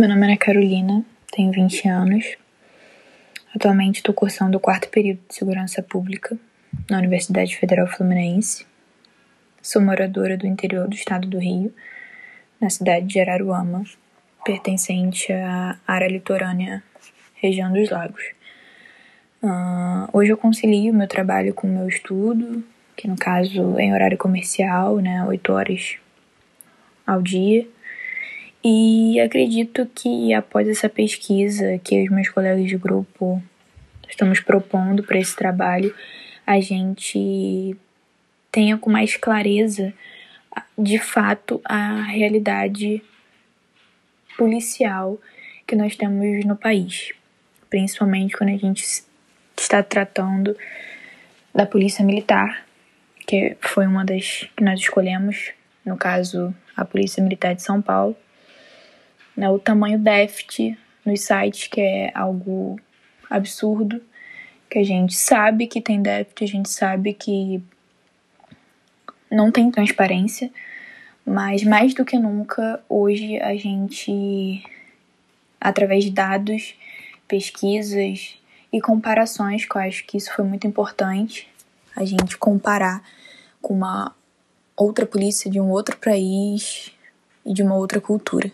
Meu nome é Carolina, tenho 20 anos. Atualmente estou cursando o quarto período de Segurança Pública na Universidade Federal Fluminense. Sou moradora do interior do estado do Rio, na cidade de Araruama, pertencente à área litorânea, região dos lagos. Uh, hoje eu concilio meu trabalho com o meu estudo, que no caso é em horário comercial, né, 8 horas ao dia. E acredito que após essa pesquisa que os meus colegas de grupo estamos propondo para esse trabalho, a gente tenha com mais clareza, de fato, a realidade policial que nós temos no país, principalmente quando a gente está tratando da polícia militar, que foi uma das que nós escolhemos, no caso, a Polícia Militar de São Paulo né, o tamanho déficit nos sites, que é algo absurdo, que a gente sabe que tem déficit, a gente sabe que não tem transparência, mas mais do que nunca, hoje a gente, através de dados, pesquisas e comparações, que eu acho que isso foi muito importante, a gente comparar com uma outra polícia de um outro país e de uma outra cultura.